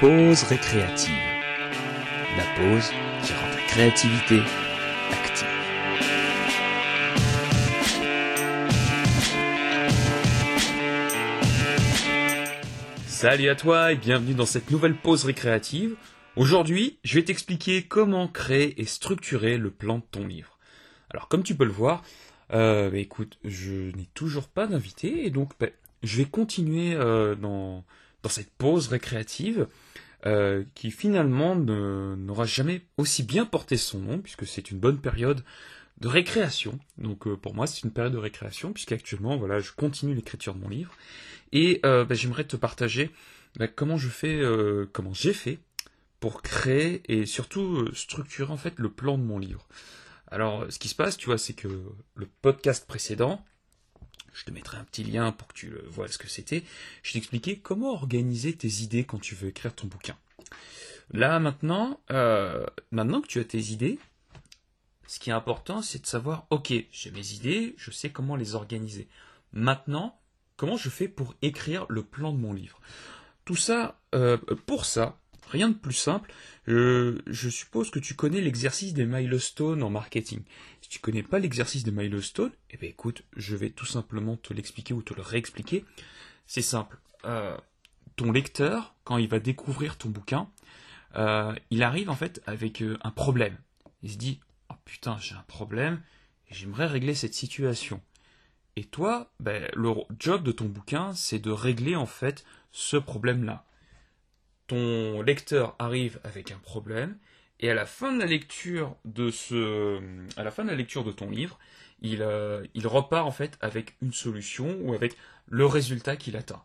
pause récréative. La pause qui rend ta créativité active. Salut à toi et bienvenue dans cette nouvelle pause récréative. Aujourd'hui, je vais t'expliquer comment créer et structurer le plan de ton livre. Alors comme tu peux le voir, euh, bah, écoute, je n'ai toujours pas d'invité et donc bah, je vais continuer euh, dans, dans cette pause récréative euh, qui finalement n'aura jamais aussi bien porté son nom puisque c'est une bonne période de récréation. Donc euh, pour moi c'est une période de récréation puisqu'actuellement voilà je continue l'écriture de mon livre et euh, bah, j'aimerais te partager bah, comment je fais, comment j'ai fait pour créer et surtout structurer en fait le plan de mon livre. Alors ce qui se passe tu vois c'est que le podcast précédent je te mettrai un petit lien pour que tu vois ce que c'était. Je t'expliquais comment organiser tes idées quand tu veux écrire ton bouquin. Là maintenant, euh, maintenant que tu as tes idées, ce qui est important, c'est de savoir, ok, j'ai mes idées, je sais comment les organiser. Maintenant, comment je fais pour écrire le plan de mon livre? Tout ça, euh, pour ça, rien de plus simple. je suppose que tu connais l'exercice des milestones en marketing. Si tu connais pas l'exercice des milestones, eh bien écoute, je vais tout simplement te l'expliquer ou te le réexpliquer. C'est simple. Euh, ton lecteur, quand il va découvrir ton bouquin, euh, il arrive en fait avec euh, un problème. Il se dit oh putain j'ai un problème j'aimerais régler cette situation. Et toi, ben, le job de ton bouquin, c'est de régler en fait ce problème-là ton lecteur arrive avec un problème, et à la fin de la lecture de ce, à la fin de la lecture de ton livre, il, euh, repart en fait avec une solution ou avec le résultat qu'il atteint.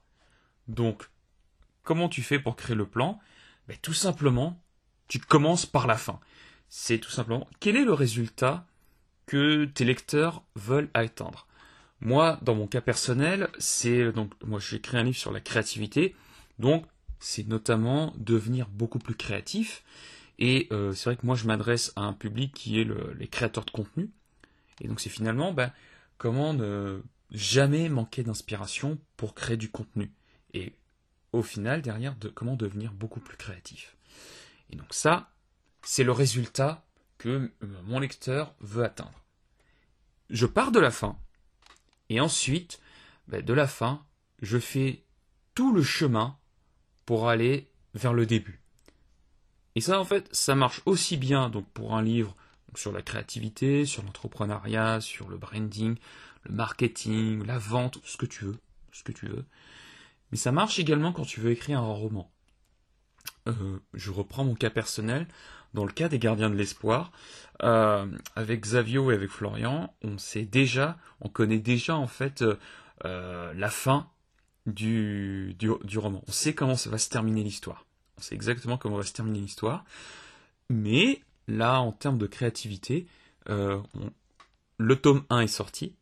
Donc, comment tu fais pour créer le plan? Ben, Tout simplement, tu commences par la fin. C'est tout simplement quel est le résultat que tes lecteurs veulent atteindre? Moi, dans mon cas personnel, c'est donc moi j'ai créé un livre sur la créativité, donc c'est notamment devenir beaucoup plus créatif. Et euh, c'est vrai que moi je m'adresse à un public qui est les créateurs de contenu. Et donc c'est finalement ben, comment ne jamais manquer d'inspiration pour créer du contenu. Et au final, derrière, de, comment devenir beaucoup plus créatif. Et donc ça, c'est le résultat que euh, mon lecteur veut atteindre. Je pars de la fin, et ensuite, ben, de la fin, je fais tout le chemin pour aller vers le début. Et ça, en fait, ça marche aussi bien donc pour un livre sur la créativité, sur l'entrepreneuriat, sur le branding, le marketing, la vente, ce que tu veux, ce que tu veux. Mais ça marche également quand tu veux écrire un roman. Euh, je reprends mon cas personnel. Dans le cas des Gardiens de l'Espoir, euh, avec Xavio et avec Florian, on sait déjà, on connaît déjà en fait euh, la fin du, roman. On sait comment ça va se terminer l'histoire. On sait exactement comment va se terminer l'histoire. Mais là, en termes de créativité, euh, le tome 1 est sorti.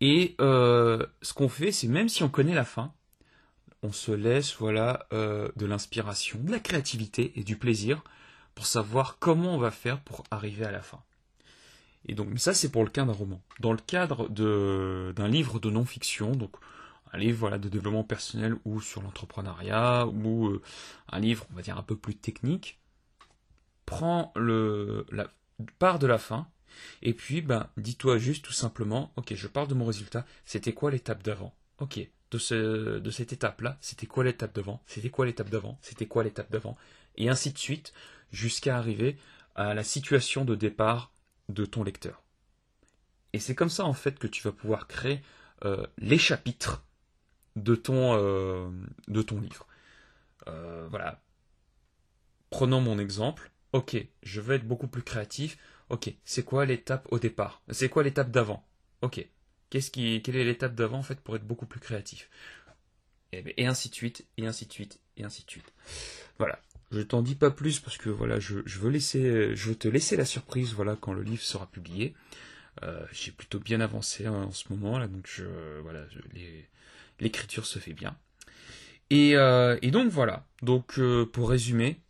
Et euh, ce qu'on fait, c'est même si on connaît la fin, on se laisse voilà euh, de l'inspiration, de la créativité et du plaisir pour savoir comment on va faire pour arriver à la fin. Et donc, ça c'est pour le cas d'un roman. Dans le cadre d'un livre de non-fiction, donc un livre voilà, de développement personnel ou sur l'entrepreneuriat ou euh, un livre, on va dire, un peu plus technique, prends le, la part de la fin et puis ben, dis-toi juste tout simplement, ok, je parle de mon résultat, c'était quoi l'étape d'avant? Ok, de, ce, de cette étape-là, c'était quoi l'étape d'avant? C'était quoi l'étape d'avant? C'était quoi l'étape d'avant? Et ainsi de suite, jusqu'à arriver à la situation de départ de ton lecteur. Et c'est comme ça en fait que tu vas pouvoir créer euh, les chapitres de ton, euh, de ton livre. Euh, voilà. Prenons mon exemple. Ok, je veux être beaucoup plus créatif. Ok, c'est quoi l'étape au départ? C'est quoi l'étape d'avant? Ok, qu'est-ce qui, quelle est l'étape d'avant en fait pour être beaucoup plus créatif? Et, et, ainsi de suite, et ainsi de suite, et ainsi de suite. Voilà. Je t'en dis pas plus parce que voilà, je, je, veux laisser, je veux te laisser la surprise voilà quand le livre sera publié. Euh, j'ai plutôt bien avancé en, ce moment donc voilà, l'écriture se fait bien. Et, euh, donc voilà. Donc euh, pour résumer,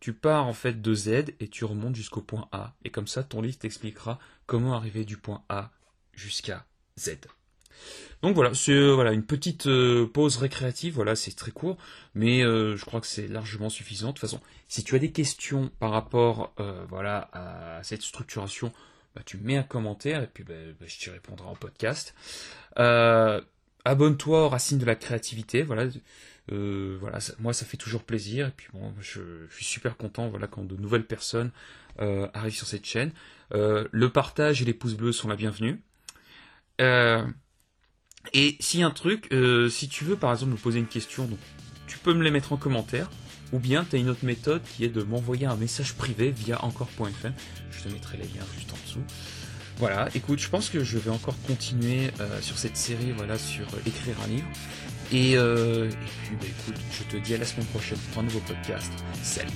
tu pars en fait de Z et tu remontes jusqu'au point A. Et comme ça, ton livre t'expliquera comment arriver du point A jusqu'à Z. Donc voilà, c'est voilà une petite pause récréative. Voilà, c'est très court, mais je crois que c'est largement suffisant. De toute façon, si tu as des questions par rapport voilà à cette structuration, bah, tu mets un commentaire et puis bah, bah, je t'y répondrai en podcast. Abonne-toi aux racines de la créativité. Voilà, voilà, moi ça fait toujours plaisir et puis bon, je, suis super content voilà quand de nouvelles personnes arrivent sur cette chaîne. le partage et les pouces bleus sont la bienvenue. Euh, et si un truc, euh, si tu veux par exemple me poser une question, tu peux me les mettre en commentaire, ou bien tu une autre méthode qui est de m'envoyer un message privé via encore.fm. Je te mettrai les liens juste en dessous. Voilà, écoute, je pense que je vais encore continuer euh, sur cette série, voilà, sur écrire un livre. Et, et puis, bah, écoute, je te dis à la semaine prochaine pour un nouveau podcast. Salut